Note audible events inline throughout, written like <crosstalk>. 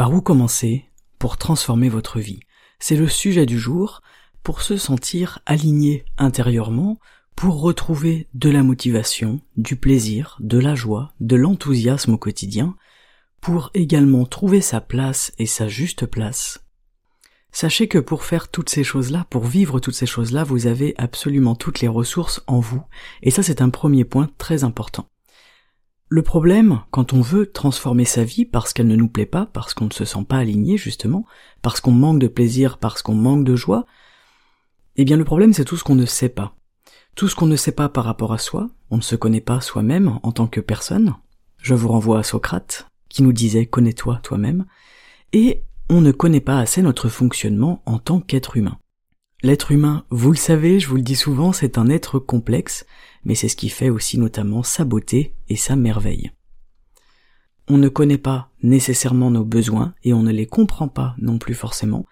Par où commencer pour transformer votre vie? C'est le sujet du jour pour se sentir aligné intérieurement, pour retrouver de la motivation, du plaisir, de la joie, de l'enthousiasme au quotidien, pour également trouver sa place et sa juste place. Sachez que pour faire toutes ces choses-là, pour vivre toutes ces choses-là, vous avez absolument toutes les ressources en vous, et ça c'est un premier point très important. Le problème, quand on veut transformer sa vie parce qu'elle ne nous plaît pas, parce qu'on ne se sent pas aligné justement, parce qu'on manque de plaisir, parce qu'on manque de joie, eh bien le problème c'est tout ce qu'on ne sait pas. Tout ce qu'on ne sait pas par rapport à soi, on ne se connaît pas soi-même en tant que personne. Je vous renvoie à Socrate, qui nous disait connais-toi toi-même, et on ne connaît pas assez notre fonctionnement en tant qu'être humain. L'être humain, vous le savez, je vous le dis souvent, c'est un être complexe, mais c'est ce qui fait aussi notamment sa beauté et sa merveille. On ne connaît pas nécessairement nos besoins et on ne les comprend pas non plus forcément.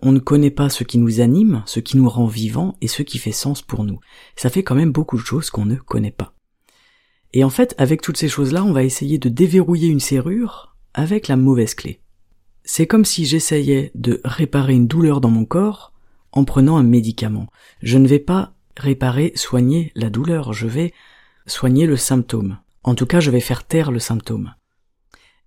On ne connaît pas ce qui nous anime, ce qui nous rend vivants et ce qui fait sens pour nous. Ça fait quand même beaucoup de choses qu'on ne connaît pas. Et en fait, avec toutes ces choses-là, on va essayer de déverrouiller une serrure avec la mauvaise clé. C'est comme si j'essayais de réparer une douleur dans mon corps en prenant un médicament. Je ne vais pas réparer, soigner la douleur, je vais soigner le symptôme. En tout cas, je vais faire taire le symptôme.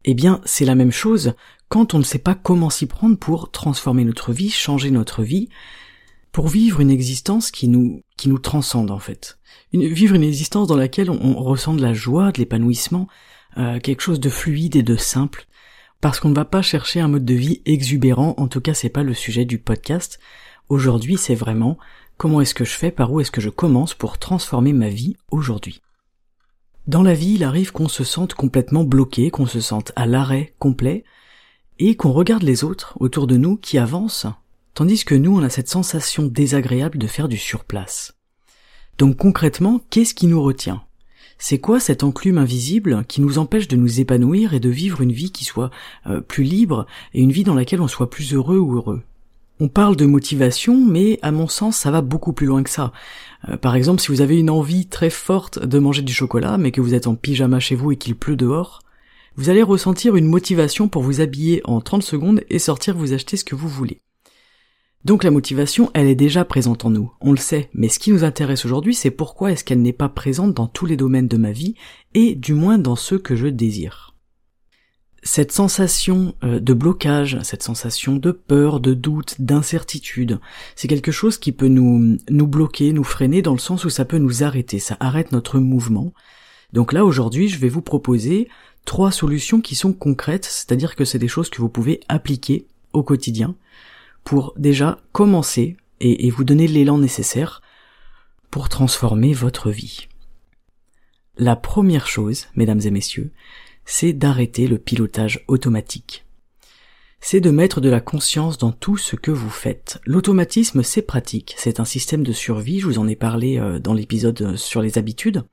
Eh bien, c'est la même chose quand on ne sait pas comment s'y prendre pour transformer notre vie, changer notre vie, pour vivre une existence qui nous, qui nous transcende en fait. Vivre une existence dans laquelle on, ressent de la joie, de l'épanouissement, euh, quelque chose de fluide et de simple, parce qu'on ne va pas chercher un mode de vie exubérant, en tout cas c'est pas le sujet du podcast, Aujourd'hui, c'est vraiment comment est-ce que je fais, par où est-ce que je commence pour transformer ma vie aujourd'hui? Dans la vie, il arrive qu'on se sente complètement bloqué, qu'on se sente à l'arrêt complet, et qu'on regarde les autres autour de nous qui avancent, tandis que nous, on a cette sensation désagréable de faire du surplace. Donc concrètement, qu'est-ce qui nous retient? C'est quoi cette enclume invisible qui nous empêche de nous épanouir et de vivre une vie qui soit euh, plus libre et une vie dans laquelle on soit plus heureux ou heureux? On parle de motivation, mais à mon sens, ça va beaucoup plus loin que ça. Euh, par exemple, si vous avez une envie très forte de manger du chocolat, mais que vous êtes en pyjama chez vous et qu'il pleut dehors, vous allez ressentir une motivation pour vous habiller en 30 secondes et sortir vous acheter ce que vous voulez. Donc la motivation, elle est déjà présente en nous, on le sait, mais ce qui nous intéresse aujourd'hui, c'est pourquoi est-ce qu'elle n'est pas présente dans tous les domaines de ma vie, et du moins dans ceux que je désire cette sensation euh, de blocage, cette sensation de peur, de doute, d'incertitude, c'est quelque chose qui peut nous, nous bloquer, nous freiner dans le sens où ça peut nous arrêter, ça arrête notre mouvement. Donc là aujourd'hui je vais vous proposer trois solutions qui sont concrètes, c'est-à-dire que c'est des choses que vous pouvez appliquer au quotidien pour déjà commencer et, et vous donner l'élan nécessaire pour transformer votre vie. La première chose, mesdames et messieurs, c'est d'arrêter le pilotage automatique. C'est de mettre de la conscience dans tout ce que vous faites. L'automatisme, c'est pratique, c'est un système de survie, je vous en ai parlé euh, dans l'épisode euh, sur les habitudes,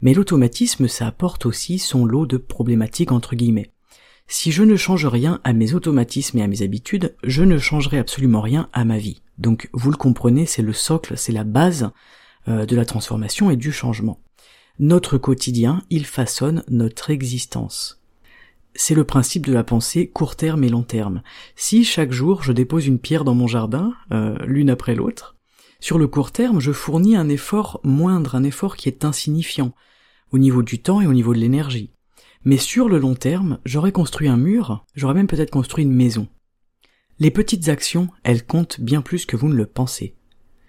mais l'automatisme, ça apporte aussi son lot de problématiques entre guillemets. Si je ne change rien à mes automatismes et à mes habitudes, je ne changerai absolument rien à ma vie. Donc vous le comprenez, c'est le socle, c'est la base euh, de la transformation et du changement. Notre quotidien, il façonne notre existence. C'est le principe de la pensée court terme et long terme. Si chaque jour je dépose une pierre dans mon jardin, euh, l'une après l'autre, sur le court terme, je fournis un effort moindre, un effort qui est insignifiant, au niveau du temps et au niveau de l'énergie. Mais sur le long terme, j'aurais construit un mur, j'aurais même peut-être construit une maison. Les petites actions, elles comptent bien plus que vous ne le pensez.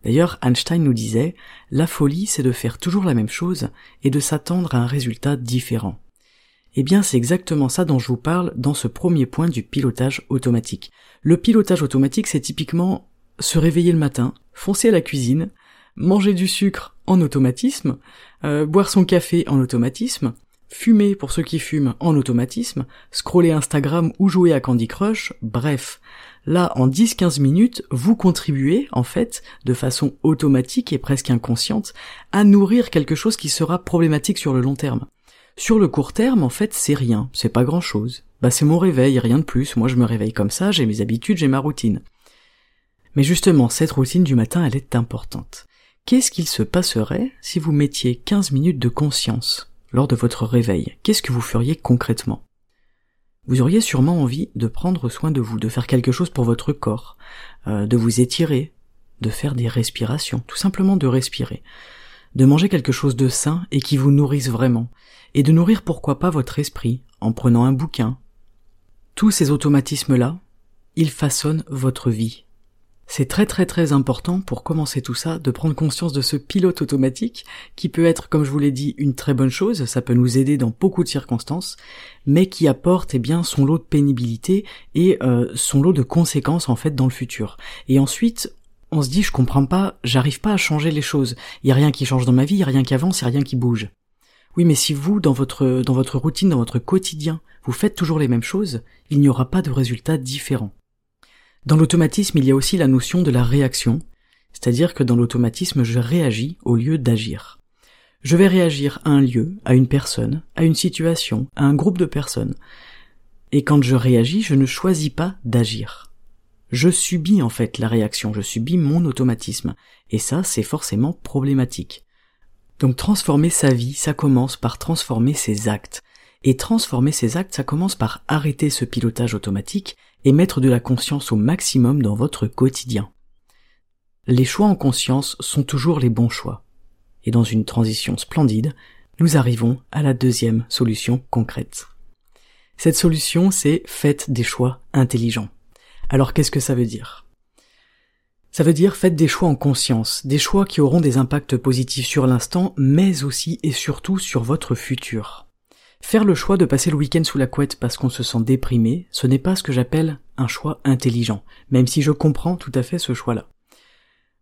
D'ailleurs, Einstein nous disait, la folie, c'est de faire toujours la même chose et de s'attendre à un résultat différent. Eh bien, c'est exactement ça dont je vous parle dans ce premier point du pilotage automatique. Le pilotage automatique, c'est typiquement se réveiller le matin, foncer à la cuisine, manger du sucre en automatisme, euh, boire son café en automatisme, fumer pour ceux qui fument en automatisme, scroller Instagram ou jouer à Candy Crush, bref. Là, en 10-15 minutes, vous contribuez, en fait, de façon automatique et presque inconsciente, à nourrir quelque chose qui sera problématique sur le long terme. Sur le court terme, en fait, c'est rien, c'est pas grand chose. Bah, c'est mon réveil, rien de plus. Moi, je me réveille comme ça, j'ai mes habitudes, j'ai ma routine. Mais justement, cette routine du matin, elle est importante. Qu'est-ce qu'il se passerait si vous mettiez 15 minutes de conscience? Lors de votre réveil. Qu'est-ce que vous feriez concrètement? Vous auriez sûrement envie de prendre soin de vous, de faire quelque chose pour votre corps, euh, de vous étirer, de faire des respirations, tout simplement de respirer, de manger quelque chose de sain et qui vous nourrisse vraiment, et de nourrir pourquoi pas votre esprit en prenant un bouquin. Tous ces automatismes-là, ils façonnent votre vie, c'est très très très important pour commencer tout ça de prendre conscience de ce pilote automatique qui peut être, comme je vous l'ai dit, une très bonne chose, ça peut nous aider dans beaucoup de circonstances, mais qui apporte eh bien son lot de pénibilité et euh, son lot de conséquences en fait dans le futur. Et ensuite, on se dit je comprends pas, j'arrive pas à changer les choses. Il a rien qui change dans ma vie, il y a rien qui avance, il a rien qui bouge. Oui, mais si vous, dans votre, dans votre routine, dans votre quotidien, vous faites toujours les mêmes choses, il n'y aura pas de résultats différents. Dans l'automatisme, il y a aussi la notion de la réaction, c'est-à-dire que dans l'automatisme, je réagis au lieu d'agir. Je vais réagir à un lieu, à une personne, à une situation, à un groupe de personnes. Et quand je réagis, je ne choisis pas d'agir. Je subis en fait la réaction, je subis mon automatisme. Et ça, c'est forcément problématique. Donc transformer sa vie, ça commence par transformer ses actes. Et transformer ses actes, ça commence par arrêter ce pilotage automatique et mettre de la conscience au maximum dans votre quotidien. Les choix en conscience sont toujours les bons choix. Et dans une transition splendide, nous arrivons à la deuxième solution concrète. Cette solution, c'est faites des choix intelligents. Alors qu'est-ce que ça veut dire? Ça veut dire faites des choix en conscience, des choix qui auront des impacts positifs sur l'instant, mais aussi et surtout sur votre futur. Faire le choix de passer le week-end sous la couette parce qu'on se sent déprimé, ce n'est pas ce que j'appelle un choix intelligent, même si je comprends tout à fait ce choix-là.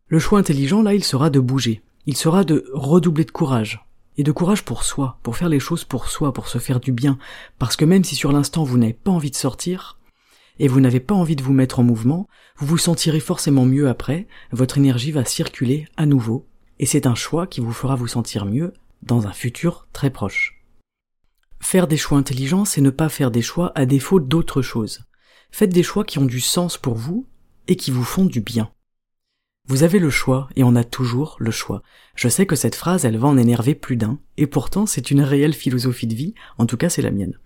Le choix intelligent, là, il sera de bouger. Il sera de redoubler de courage. Et de courage pour soi, pour faire les choses pour soi, pour se faire du bien. Parce que même si sur l'instant vous n'avez pas envie de sortir, et vous n'avez pas envie de vous mettre en mouvement, vous vous sentirez forcément mieux après, votre énergie va circuler à nouveau, et c'est un choix qui vous fera vous sentir mieux dans un futur très proche. Faire des choix intelligents, c'est ne pas faire des choix à défaut d'autres choses. Faites des choix qui ont du sens pour vous et qui vous font du bien. Vous avez le choix et on a toujours le choix. Je sais que cette phrase, elle va en énerver plus d'un, et pourtant c'est une réelle philosophie de vie, en tout cas c'est la mienne.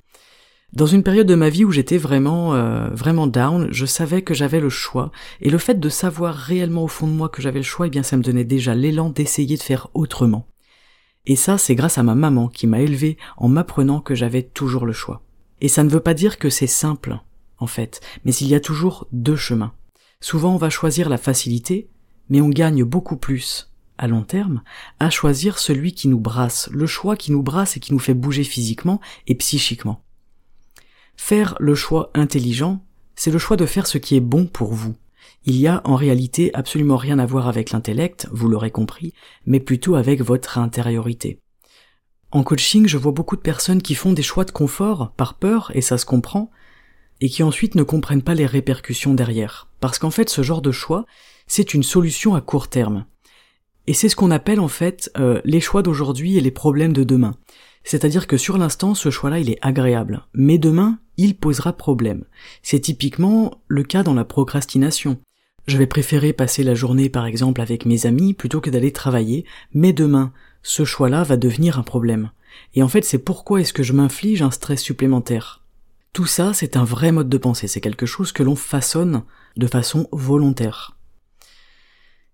Dans une période de ma vie où j'étais vraiment euh, vraiment down, je savais que j'avais le choix, et le fait de savoir réellement au fond de moi que j'avais le choix, eh bien ça me donnait déjà l'élan d'essayer de faire autrement. Et ça, c'est grâce à ma maman qui m'a élevé en m'apprenant que j'avais toujours le choix. Et ça ne veut pas dire que c'est simple, en fait, mais il y a toujours deux chemins. Souvent on va choisir la facilité, mais on gagne beaucoup plus, à long terme, à choisir celui qui nous brasse, le choix qui nous brasse et qui nous fait bouger physiquement et psychiquement. Faire le choix intelligent, c'est le choix de faire ce qui est bon pour vous, il y a en réalité absolument rien à voir avec l'intellect, vous l'aurez compris, mais plutôt avec votre intériorité. En coaching, je vois beaucoup de personnes qui font des choix de confort par peur, et ça se comprend, et qui ensuite ne comprennent pas les répercussions derrière. Parce qu'en fait, ce genre de choix, c'est une solution à court terme. Et c'est ce qu'on appelle en fait euh, les choix d'aujourd'hui et les problèmes de demain. C'est-à-dire que sur l'instant, ce choix-là, il est agréable. Mais demain, il posera problème. C'est typiquement le cas dans la procrastination. Je vais préférer passer la journée par exemple avec mes amis plutôt que d'aller travailler, mais demain, ce choix-là va devenir un problème. Et en fait, c'est pourquoi est-ce que je m'inflige un stress supplémentaire? Tout ça, c'est un vrai mode de pensée, c'est quelque chose que l'on façonne de façon volontaire.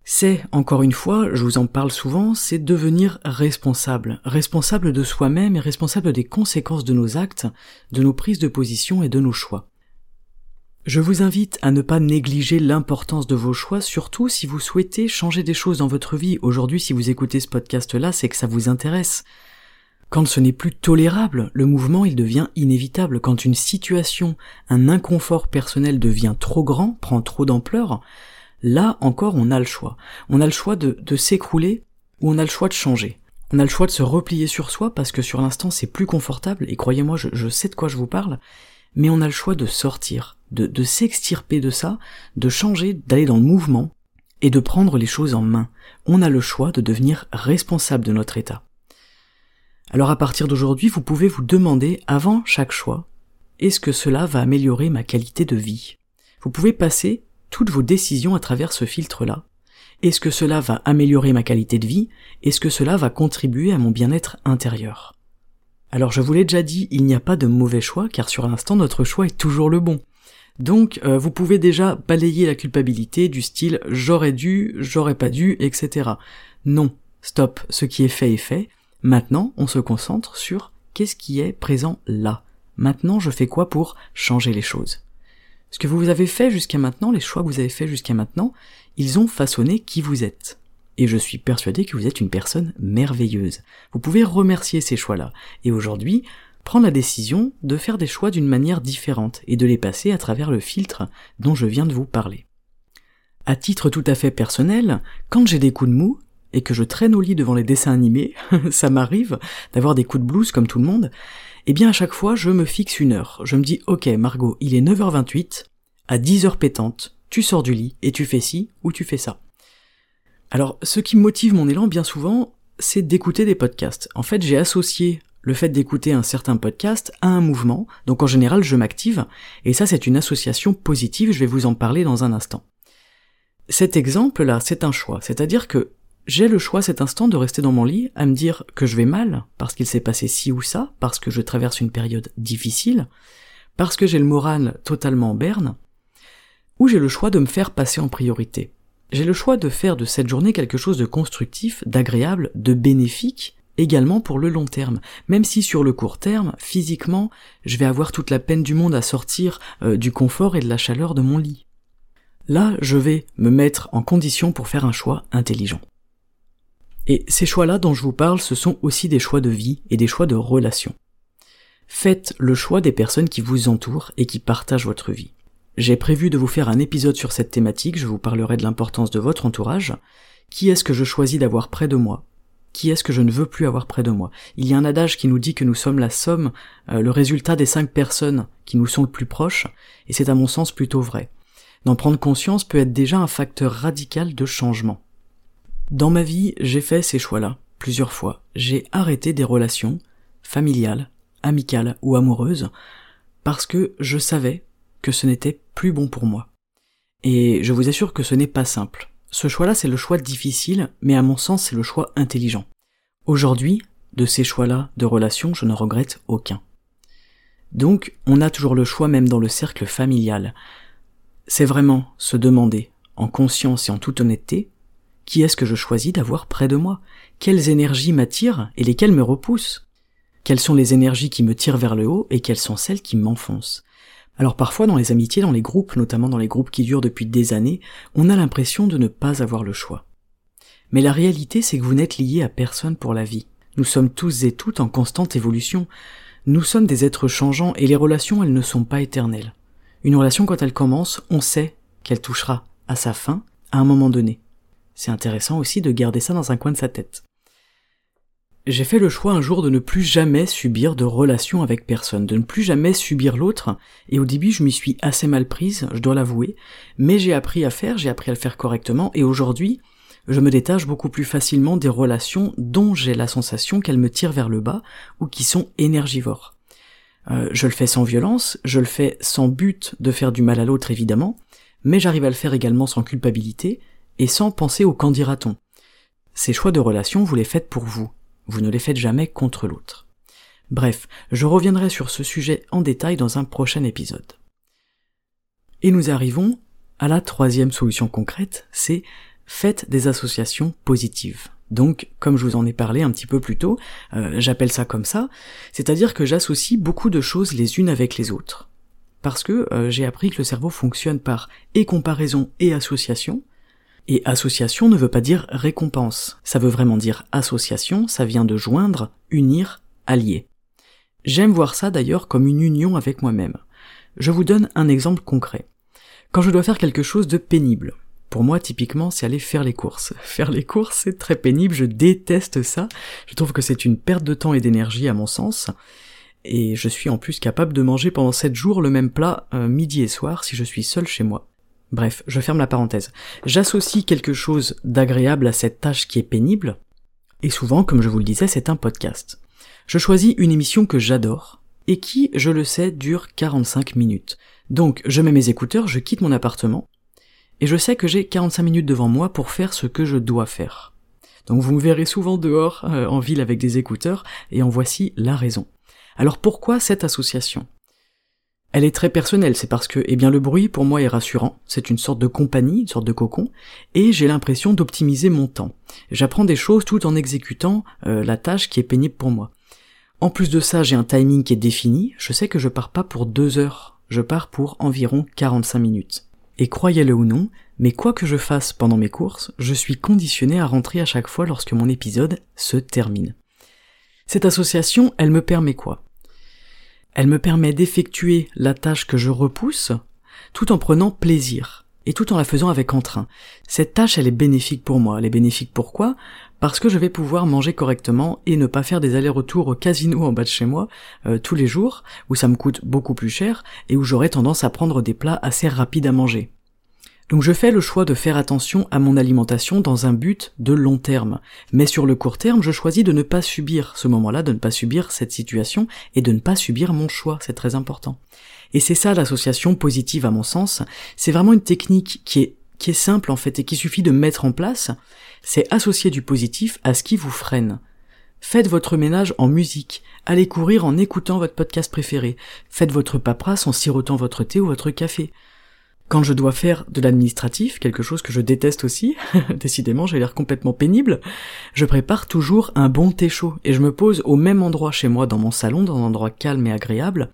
C'est, encore une fois, je vous en parle souvent, c'est devenir responsable, responsable de soi-même et responsable des conséquences de nos actes, de nos prises de position et de nos choix. Je vous invite à ne pas négliger l'importance de vos choix, surtout si vous souhaitez changer des choses dans votre vie. Aujourd'hui, si vous écoutez ce podcast-là, c'est que ça vous intéresse. Quand ce n'est plus tolérable, le mouvement il devient inévitable. Quand une situation, un inconfort personnel devient trop grand, prend trop d'ampleur, là encore on a le choix. On a le choix de, s'écrouler où on a le choix de changer. On a le choix de se replier sur soi parce que sur l'instant c'est plus confortable, et croyez-moi, je, sais de quoi je vous parle, mais on a le choix de sortir, de, s'extirper de ça, de changer, d'aller dans le mouvement, et de prendre les choses en main. On a le choix de devenir responsable de notre état. Alors à partir d'aujourd'hui, vous pouvez vous demander avant chaque choix, est-ce que cela va améliorer ma qualité de vie? Vous pouvez passer toutes vos décisions à travers ce filtre-là. Est-ce que cela va améliorer ma qualité de vie? Est-ce que cela va contribuer à mon bien-être intérieur? Alors je vous l'ai déjà dit, il n'y a pas de mauvais choix car sur l'instant notre choix est toujours le bon. Donc euh, vous pouvez déjà balayer la culpabilité du style j'aurais dû, j'aurais pas dû, etc. Non, stop, ce qui est fait est fait, Maintenant, on se concentre sur qu'est-ce qui est présent là? Maintenant, je fais quoi pour changer les choses? Ce que vous avez fait jusqu'à maintenant, les choix que vous avez fait jusqu'à maintenant, ils ont façonné qui vous êtes. Et je suis persuadé que vous êtes une personne merveilleuse. Vous pouvez remercier ces choix-là. Et aujourd'hui, la décision de faire des choix d'une manière différente et de les passer à travers le filtre dont je viens de vous parler. À titre tout à fait personnel, quand j'ai des coups de mou, et que je traîne au lit devant les dessins animés, <laughs> ça m'arrive d'avoir des coups de blues comme tout le monde, eh bien à chaque fois je me fixe une heure. Je me dis ok Margot, il est 9h28, à 10h pétante, tu sors du lit et tu fais ci ou tu fais ça. Alors ce qui motive mon élan bien souvent, c'est d'écouter des podcasts. En fait j'ai associé le fait d'écouter un certain podcast à un mouvement, donc en général je m'active, et ça c'est une association positive, je vais vous en parler dans un instant. Cet exemple-là, c'est un choix, c'est-à-dire que j'ai le choix cet instant de rester dans mon lit à me dire que je vais mal, parce qu'il s'est passé ci ou ça, parce que je traverse une période difficile, parce que j'ai le moral totalement en berne, ou j'ai le choix de me faire passer en priorité. J'ai le choix de faire de cette journée quelque chose de constructif, d'agréable, de bénéfique, également pour le long terme, même si sur le court terme, physiquement, je vais avoir toute la peine du monde à sortir euh, du confort et de la chaleur de mon lit. Là, je vais me mettre en condition pour faire un choix intelligent. Et ces choix-là dont je vous parle, ce sont aussi des choix de vie et des choix de relation. Faites le choix des personnes qui vous entourent et qui partagent votre vie. J'ai prévu de vous faire un épisode sur cette thématique, je vous parlerai de l'importance de votre entourage. Qui est-ce que je choisis d'avoir près de moi? Qui est-ce que je ne veux plus avoir près de moi? Il y a un adage qui nous dit que nous sommes la somme, euh, le résultat des cinq personnes qui nous sont le plus proches, et c'est à mon sens plutôt vrai. D'en prendre conscience peut être déjà un facteur radical de changement. Dans ma vie, j'ai fait ces choix-là, plusieurs fois. J'ai arrêté des relations, familiales, amicales ou amoureuses, parce que je savais que ce n'était plus bon pour moi. Et je vous assure que ce n'est pas simple. Ce choix-là, c'est le choix difficile, mais à mon sens, c'est le choix intelligent. Aujourd'hui, de ces choix-là de relations, je ne regrette aucun. Donc, on a toujours le choix même dans le cercle familial. C'est vraiment se demander, en conscience et en toute honnêteté, qui est-ce que je choisis d'avoir près de moi? Quelles énergies m'attirent et lesquelles me repoussent? Quelles sont les énergies qui me tirent vers le haut et quelles sont celles qui m'enfoncent? Alors parfois dans les amitiés, dans les groupes, notamment dans les groupes qui durent depuis des années, on a l'impression de ne pas avoir le choix. Mais la réalité c'est que vous n'êtes liés à personne pour la vie. Nous sommes tous et toutes en constante évolution. Nous sommes des êtres changeants et les relations elles ne sont pas éternelles. Une relation quand elle commence, on sait qu'elle touchera à sa fin à un moment donné. C'est intéressant aussi de garder ça dans un coin de sa tête. J'ai fait le choix un jour de ne plus jamais subir de relation avec personne, de ne plus jamais subir l'autre, et au début je m'y suis assez mal prise, je dois l'avouer, mais j'ai appris à faire, j'ai appris à le faire correctement, et aujourd'hui, je me détache beaucoup plus facilement des relations dont j'ai la sensation qu'elles me tirent vers le bas ou qui sont énergivores. Euh, je le fais sans violence, je le fais sans but de faire du mal à l'autre évidemment, mais j'arrive à le faire également sans culpabilité, et sans penser au qu'en dira-t-on. Ces choix de relation, vous les faites pour vous, vous ne les faites jamais contre l'autre. Bref, je reviendrai sur ce sujet en détail dans un prochain épisode. Et nous arrivons à la troisième solution concrète, c'est faites des associations positives. Donc, comme je vous en ai parlé un petit peu plus tôt, euh, j'appelle ça comme ça, c'est-à-dire que j'associe beaucoup de choses les unes avec les autres. Parce que euh, j'ai appris que le cerveau fonctionne par et comparaison et association, et association ne veut pas dire récompense. Ça veut vraiment dire association, ça vient de joindre, unir, allier. J'aime voir ça d'ailleurs comme une union avec moi-même. Je vous donne un exemple concret. Quand je dois faire quelque chose de pénible, Pour moi, typiquement, c'est aller faire les courses. <laughs> Faire les courses, c'est très pénible, je déteste ça. Je trouve que c'est une perte de temps et d'énergie à mon sens. Et je suis en plus capable de manger pendant 7 jours le même plat euh, midi et soir si je suis seul chez moi. Bref, je ferme la parenthèse. J'associe quelque chose d'agréable à cette tâche qui est pénible, et souvent, comme je vous le disais, c'est un podcast. Je choisis une émission que j'adore, et qui, je le sais, dure 45 minutes. Donc, je mets mes écouteurs, je quitte mon appartement, et je sais que j'ai 45 minutes devant moi pour faire ce que je dois faire. Donc vous me verrez souvent dehors, euh, en ville avec des écouteurs, et en voici la raison. Alors pourquoi cette association? Elle est très personnelle, c'est parce que, eh bien, le bruit pour moi est rassurant, c'est une sorte de compagnie, une sorte de cocon, et j'ai l'impression d'optimiser mon temps. J'apprends des choses tout en exécutant euh, la tâche qui est pénible pour moi. En plus de ça, j'ai un timing qui est défini, je sais que je pars pas pour deux heures, je pars pour environ 45 minutes. Et croyez-le ou non, mais quoi que je fasse pendant mes courses, je suis conditionné à rentrer à chaque fois lorsque mon épisode se termine. Cette association, elle me permet quoi? Elle me permet d'effectuer la tâche que je repousse tout en prenant plaisir et tout en la faisant avec entrain. Cette tâche, elle est bénéfique pour moi. Elle est bénéfique pourquoi? Parce que je vais pouvoir manger correctement et ne pas faire des allers-retours au casino en bas de chez moi euh, tous les jours, où ça me coûte beaucoup plus cher et où j'aurais tendance à prendre des plats assez rapides à manger. Donc je fais le choix de faire attention à mon alimentation dans un but de long terme. Mais sur le court terme, je choisis de ne pas subir ce moment-là, de ne pas subir cette situation et de ne pas subir mon choix, c'est très important. Et c'est ça l'association positive à mon sens. C'est vraiment une technique qui est, qui est simple en fait et qui suffit de mettre en place. C'est associer du positif à ce qui vous freine. Faites votre ménage en musique. Allez courir en écoutant votre podcast préféré. Faites votre paperasse en sirotant votre thé ou votre café. Quand je dois faire de l'administratif, quelque chose que je déteste aussi, <laughs> décidément j'ai l'air complètement pénible, je prépare toujours un bon thé chaud et je me pose au même endroit chez moi dans mon salon, dans un endroit calme et agréable,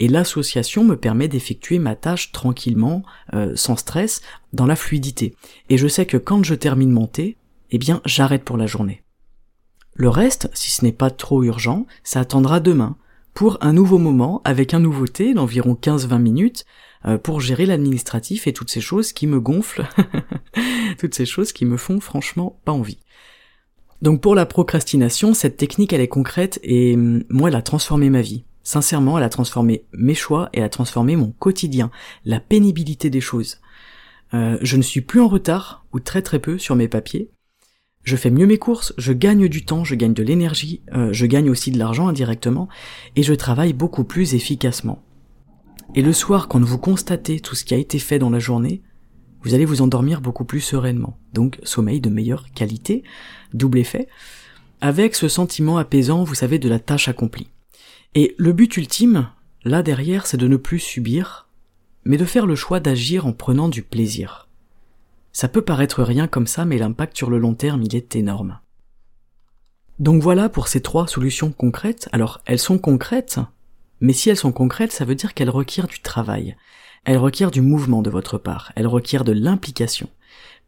et l'association me permet d'effectuer ma tâche tranquillement, euh, sans stress, dans la fluidité. Et je sais que quand je termine mon thé, eh bien j'arrête pour la journée. Le reste, si ce n'est pas trop urgent, ça attendra demain, pour un nouveau moment avec un nouveau thé d'environ 15-20 minutes, pour gérer l'administratif et toutes ces choses qui me gonflent, <laughs> toutes ces choses qui me font franchement pas envie. Donc pour la procrastination, cette technique elle est concrète et hum, moi elle a transformé ma vie. Sincèrement, elle a transformé mes choix et elle a transformé mon quotidien, la pénibilité des choses. Euh, je ne suis plus en retard, ou très très peu, sur mes papiers. Je fais mieux mes courses, je gagne du temps, je gagne de l'énergie, euh, je gagne aussi de l'argent indirectement, et je travaille beaucoup plus efficacement. Et le soir, quand vous constatez tout ce qui a été fait dans la journée, vous allez vous endormir beaucoup plus sereinement. Donc sommeil de meilleure qualité, double effet, avec ce sentiment apaisant, vous savez, de la tâche accomplie. Et le but ultime, là derrière, c'est de ne plus subir, mais de faire le choix d'agir en prenant du plaisir. Ça peut paraître rien comme ça, mais l'impact sur le long terme, il est énorme. Donc voilà pour ces trois solutions concrètes. Alors, elles sont concrètes, mais si elles sont concrètes, ça veut dire qu'elles requièrent du travail. Elles requièrent du mouvement de votre part. Elles requièrent de l'implication.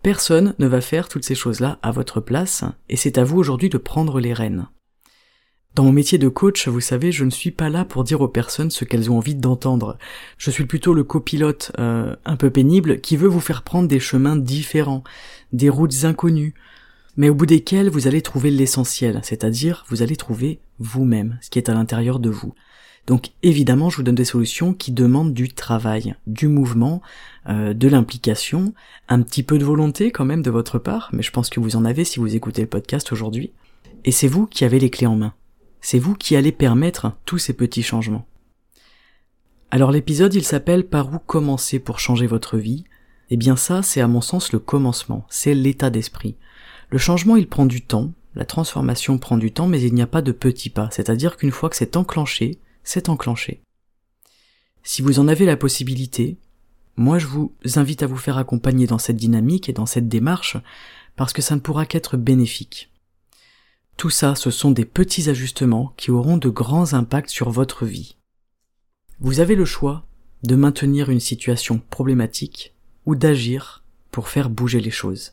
Personne ne va faire toutes ces choses-là à votre place, et c'est à vous aujourd'hui de prendre les rênes. Dans mon métier de coach, vous savez, je ne suis pas là pour dire aux personnes ce qu'elles ont envie d'entendre. Je suis plutôt le copilote euh, un peu pénible qui veut vous faire prendre des chemins différents, des routes inconnues, mais au bout desquelles vous allez trouver l'essentiel, c'est-à-dire vous allez trouver vous-même, ce qui est à l'intérieur de vous. Donc évidemment, je vous donne des solutions qui demandent du travail, du mouvement, euh, de l'implication, un petit peu de volonté quand même de votre part, mais je pense que vous en avez si vous écoutez le podcast aujourd'hui. Et c'est vous qui avez les clés en main. C'est vous qui allez permettre tous ces petits changements. Alors l'épisode il s'appelle Par où commencer pour changer votre vie? Eh bien ça c'est à mon sens le commencement, c'est l'état d'esprit. Le changement il prend du temps, la transformation prend du temps mais il n'y a pas de petits pas, c'est-à-dire qu'une fois que c'est enclenché, c'est enclenché. Si vous en avez la possibilité, moi je vous invite à vous faire accompagner dans cette dynamique et dans cette démarche parce que ça ne pourra qu'être bénéfique. Tout ça, ce sont des petits ajustements qui auront de grands impacts sur votre vie. Vous avez le choix de maintenir une situation problématique ou d'agir pour faire bouger les choses.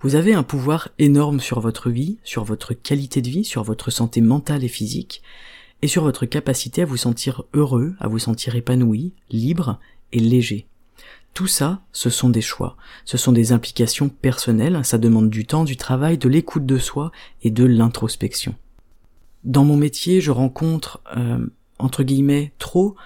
Vous avez un pouvoir énorme sur votre vie, sur votre qualité de vie, sur votre santé mentale et physique, et sur votre capacité à vous sentir heureux, à vous sentir épanoui, libre et léger. Tout ça, ce sont des choix, ce sont des implications personnelles, ça demande du temps, du travail, de l'écoute de soi et de l'introspection. Dans mon métier, je rencontre, euh, entre guillemets, trop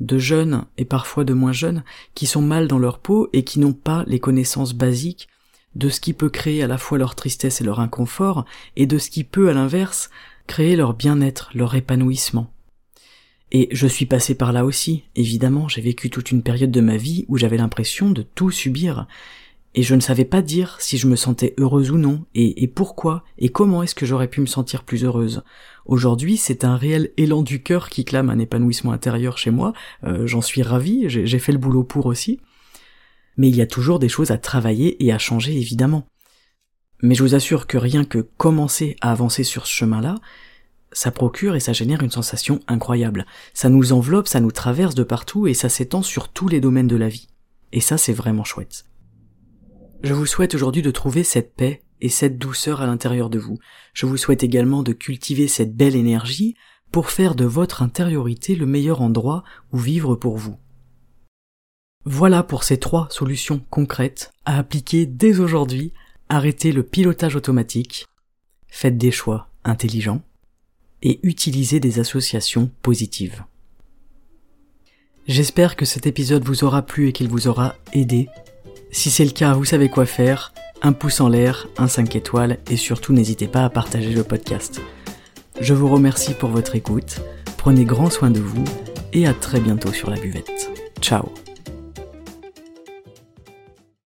de jeunes et parfois de moins jeunes qui sont mal dans leur peau et qui n'ont pas les connaissances basiques de ce qui peut créer à la fois leur tristesse et leur inconfort et de ce qui peut, à l'inverse, créer leur bien-être, leur épanouissement. Et je suis passé par là aussi, évidemment, j'ai vécu toute une période de ma vie où j'avais l'impression de tout subir, et je ne savais pas dire si je me sentais heureuse ou non, et, pourquoi, et comment est-ce que j'aurais pu me sentir plus heureuse. Aujourd'hui, c'est un réel élan du cœur qui clame un épanouissement intérieur chez moi, euh, j'en suis ravi, j'ai fait le boulot pour aussi. Mais il y a toujours des choses à travailler et à changer, évidemment. Mais je vous assure que rien que commencer à avancer sur ce chemin-là, ça procure et ça génère une sensation incroyable. Ça nous enveloppe, ça nous traverse de partout et ça s'étend sur tous les domaines de la vie. Et ça, c'est vraiment chouette. Je vous souhaite aujourd'hui de trouver cette paix et cette douceur à l'intérieur de vous. Je vous souhaite également de cultiver cette belle énergie pour faire de votre intériorité le meilleur endroit où vivre pour vous. Voilà pour ces trois solutions concrètes à appliquer dès aujourd'hui. Arrêtez le pilotage automatique, faites des choix intelligents et utilisez des associations positives. J'espère que cet épisode vous aura plu et qu'il vous aura aidé. Si c'est le cas, vous savez quoi faire. Un pouce en l'air, un 5 étoiles et surtout n'hésitez pas à partager le podcast. Je vous remercie pour votre écoute, prenez grand soin de vous et à très bientôt sur la buvette. Ciao